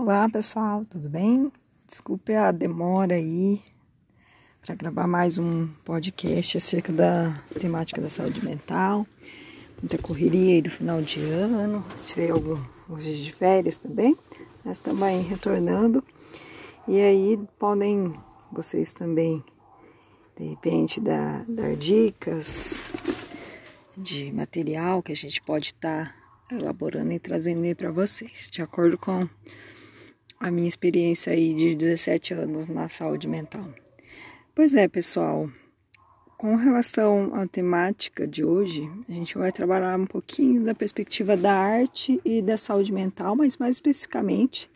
Olá pessoal, tudo bem? Desculpe a demora aí para gravar mais um podcast acerca da temática da saúde mental. Muita correria aí do final de ano, tirei alguns dias de férias também, mas também retornando. E aí podem vocês também, de repente, dar, dar dicas de material que a gente pode estar tá elaborando e trazendo aí para vocês, de acordo com a minha experiência aí de 17 anos na saúde mental. Pois é, pessoal, com relação à temática de hoje, a gente vai trabalhar um pouquinho da perspectiva da arte e da saúde mental, mas mais especificamente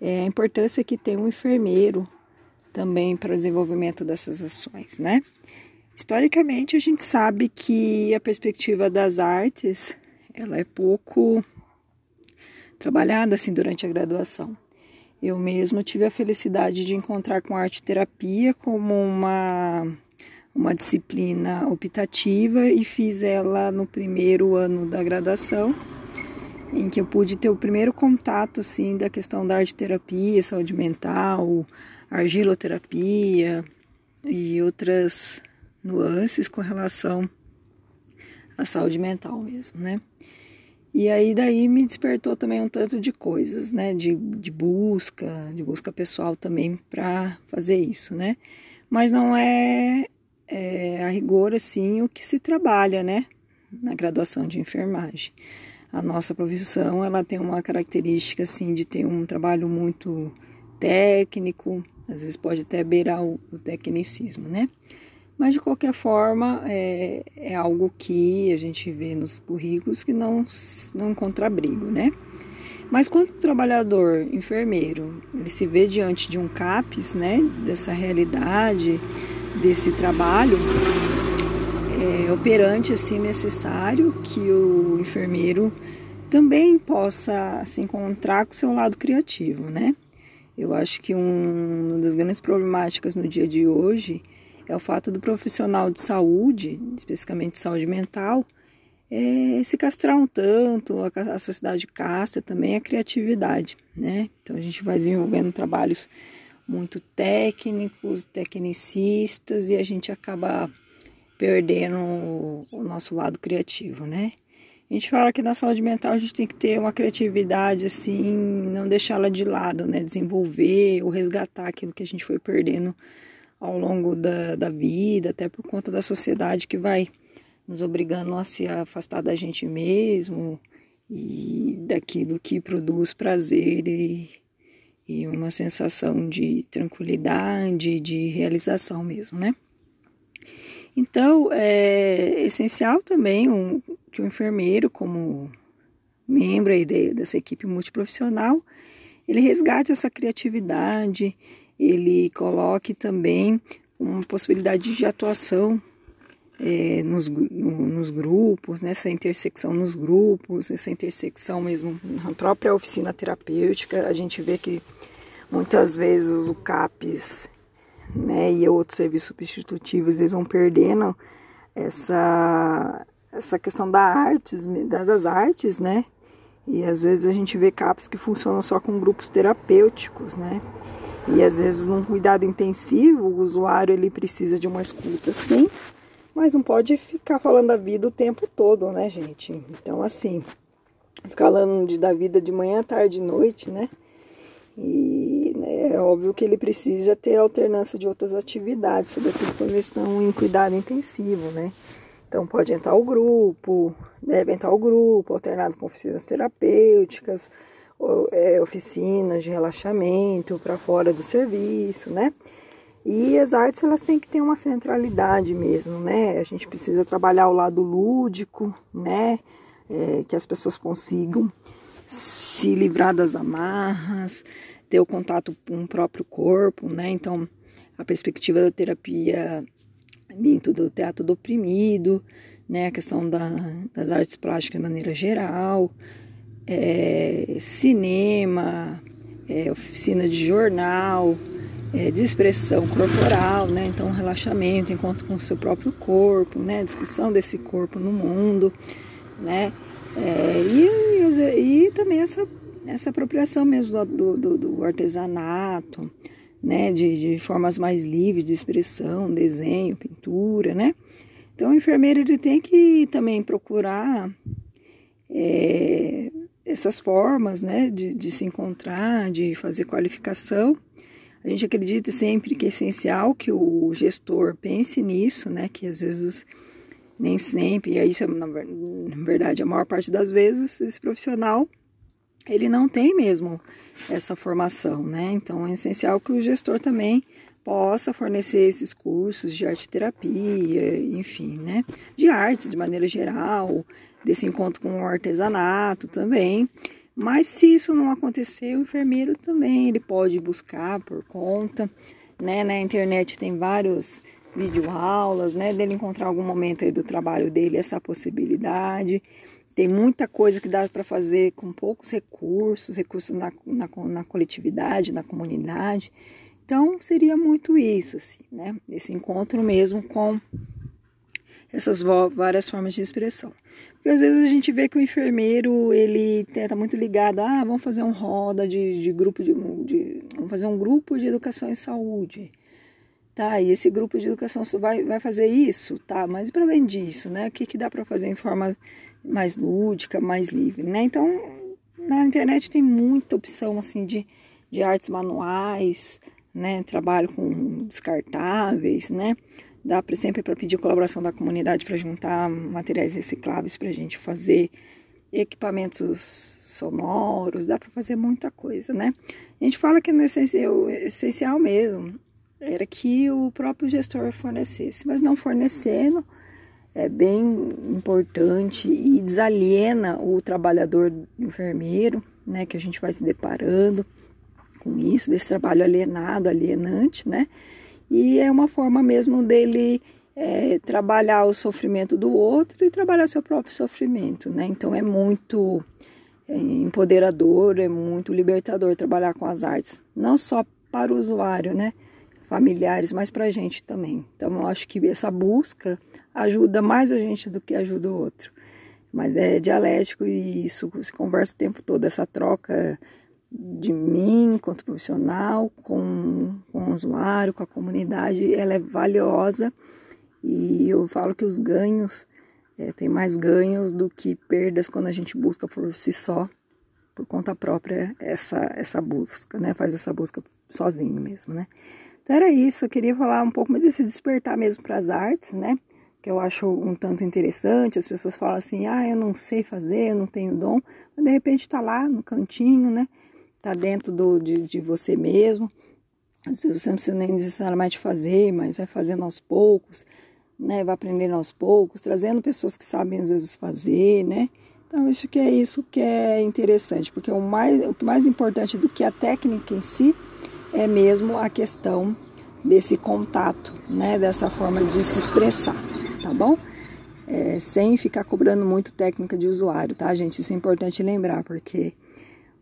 é a importância que tem um enfermeiro também para o desenvolvimento dessas ações, né? Historicamente, a gente sabe que a perspectiva das artes ela é pouco trabalhada assim durante a graduação. Eu mesmo tive a felicidade de encontrar com arte terapia como uma, uma disciplina optativa e fiz ela no primeiro ano da graduação, em que eu pude ter o primeiro contato assim, da questão da arte terapia, saúde mental, argiloterapia e outras nuances com relação à saúde mental mesmo, né? E aí daí me despertou também um tanto de coisas, né? De, de busca, de busca pessoal também para fazer isso, né? Mas não é, é, a rigor assim o que se trabalha, né? Na graduação de enfermagem. A nossa profissão ela tem uma característica assim de ter um trabalho muito técnico, às vezes pode até beirar o, o tecnicismo, né? Mas de qualquer forma, é, é algo que a gente vê nos currículos que não, não encontra abrigo, né? Mas quando o trabalhador enfermeiro ele se vê diante de um CAPES, né, dessa realidade, desse trabalho é, operante assim necessário que o enfermeiro também possa se encontrar com o seu lado criativo, né? Eu acho que um, uma das grandes problemáticas no dia de hoje é o fato do profissional de saúde, especificamente saúde mental, é, se castrar um tanto, a, a sociedade castra também a criatividade, né? Então a gente vai desenvolvendo trabalhos muito técnicos, tecnicistas e a gente acaba perdendo o, o nosso lado criativo, né? A gente fala que na saúde mental a gente tem que ter uma criatividade assim, não deixá-la de lado, né? Desenvolver ou resgatar aquilo que a gente foi perdendo ao longo da, da vida, até por conta da sociedade que vai nos obrigando a se afastar da gente mesmo e daquilo que produz prazer e, e uma sensação de tranquilidade, de realização mesmo, né? Então, é essencial também um, que o enfermeiro, como membro aí de, dessa equipe multiprofissional, ele resgate essa criatividade, ele coloque também uma possibilidade de atuação é, nos, no, nos grupos, nessa intersecção nos grupos, essa intersecção mesmo na própria oficina terapêutica. A gente vê que muitas vezes o CAPES né, e outros serviços substitutivos eles vão perdendo essa, essa questão da artes, das artes, né? E às vezes a gente vê CAPES que funcionam só com grupos terapêuticos, né? E às vezes num cuidado intensivo, o usuário ele precisa de uma escuta sim, mas não pode ficar falando da vida o tempo todo, né, gente? Então assim, ficar falando de, da vida de manhã, tarde e noite, né? E né, é óbvio que ele precisa ter alternância de outras atividades, sobretudo quando eles estão em cuidado intensivo, né? Então pode entrar o grupo, deve entrar o grupo, alternado com oficinas terapêuticas, oficinas de relaxamento para fora do serviço, né? E as artes elas têm que ter uma centralidade mesmo, né? A gente precisa trabalhar o lado lúdico, né? É, que as pessoas consigam se livrar das amarras, ter o contato com o próprio corpo, né? Então, a perspectiva da terapia dentro do teatro do oprimido, né? A questão da, das artes plásticas de maneira geral, é, cinema, é, oficina de jornal, é, de expressão corporal, né? Então, relaxamento, encontro com o seu próprio corpo, né? Discussão desse corpo no mundo, né? É, e, e, e, também essa essa apropriação mesmo do, do, do artesanato, né, de, de, formas mais livres de expressão, desenho, pintura, né? Então o enfermeiro ele tem que também procurar é, essas formas, né, de, de se encontrar, de fazer qualificação. A gente acredita sempre que é essencial que o gestor pense nisso, né, que às vezes nem sempre, e isso é, na verdade, a maior parte das vezes, esse profissional, ele não tem mesmo essa formação, né? Então é essencial que o gestor também possa fornecer esses cursos de arte terapia, enfim, né? De artes de maneira geral, desse encontro com o artesanato também. Mas se isso não acontecer, o enfermeiro também ele pode buscar por conta, né? Na internet tem vários videoaulas, né? Dele encontrar algum momento aí do trabalho dele essa possibilidade. Tem muita coisa que dá para fazer com poucos recursos, recursos na, na, na, coletividade, na comunidade. Então, seria muito isso, assim, né? Esse encontro mesmo com essas várias formas de expressão. Porque às vezes a gente vê que o enfermeiro, ele está muito ligado, ah, vamos fazer um roda de, de grupo de, de, Vamos fazer um grupo de educação em saúde. Tá, e esse grupo de educação vai, vai fazer isso, tá? Mas para além disso, né? O que, que dá para fazer em forma mais lúdica, mais livre, né? Então, na internet tem muita opção, assim, de, de artes manuais, né? Trabalho com descartáveis, né? Dá pra, sempre para pedir colaboração da comunidade para juntar materiais recicláveis para a gente fazer equipamentos sonoros, dá para fazer muita coisa, né? A gente fala que no essencial, essencial mesmo era que o próprio gestor fornecesse, mas não fornecendo é bem importante e desaliena o trabalhador enfermeiro, né, que a gente vai se deparando com isso, desse trabalho alienado, alienante, né, e é uma forma mesmo dele é, trabalhar o sofrimento do outro e trabalhar seu próprio sofrimento, né, então é muito é, empoderador, é muito libertador trabalhar com as artes, não só para o usuário, né, familiares, mas para a gente também. Então eu acho que essa busca ajuda mais a gente do que ajuda o outro. Mas é dialético e isso se conversa o tempo todo, essa troca de mim quanto profissional, com, com o usuário, com a comunidade, ela é valiosa e eu falo que os ganhos, é, tem mais ganhos do que perdas quando a gente busca por si só, por conta própria, essa, essa busca, né? Faz essa busca sozinho mesmo, né? Então era isso, eu queria falar um pouco desse despertar mesmo para as artes, né? que eu acho um tanto interessante. As pessoas falam assim: ah, eu não sei fazer, eu não tenho dom, mas de repente está lá no cantinho, né? Está dentro do, de, de você mesmo. Você não precisa nem necessariamente fazer, mas vai fazendo aos poucos, né? Vai aprendendo aos poucos, trazendo pessoas que sabem às vezes fazer, né? Então, acho que é isso que é interessante, porque o mais, o mais importante do que a técnica em si é mesmo a questão desse contato, né? Dessa forma de se expressar tá bom? É, sem ficar cobrando muito técnica de usuário, tá, gente? Isso é importante lembrar, porque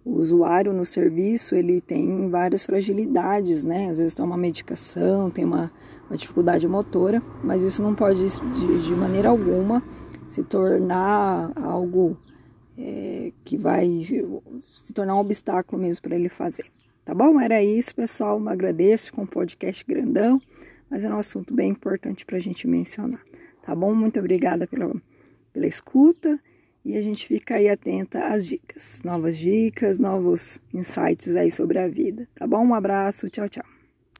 o usuário no serviço ele tem várias fragilidades, né? Às vezes toma medicação, tem uma, uma dificuldade motora, mas isso não pode de, de maneira alguma se tornar algo é, que vai se tornar um obstáculo mesmo para ele fazer. Tá bom? Era isso, pessoal. Agradeço com o podcast grandão, mas é um assunto bem importante para a gente mencionar. Tá bom? Muito obrigada pela, pela escuta e a gente fica aí atenta às dicas, novas dicas, novos insights aí sobre a vida. Tá bom? Um abraço, tchau, tchau.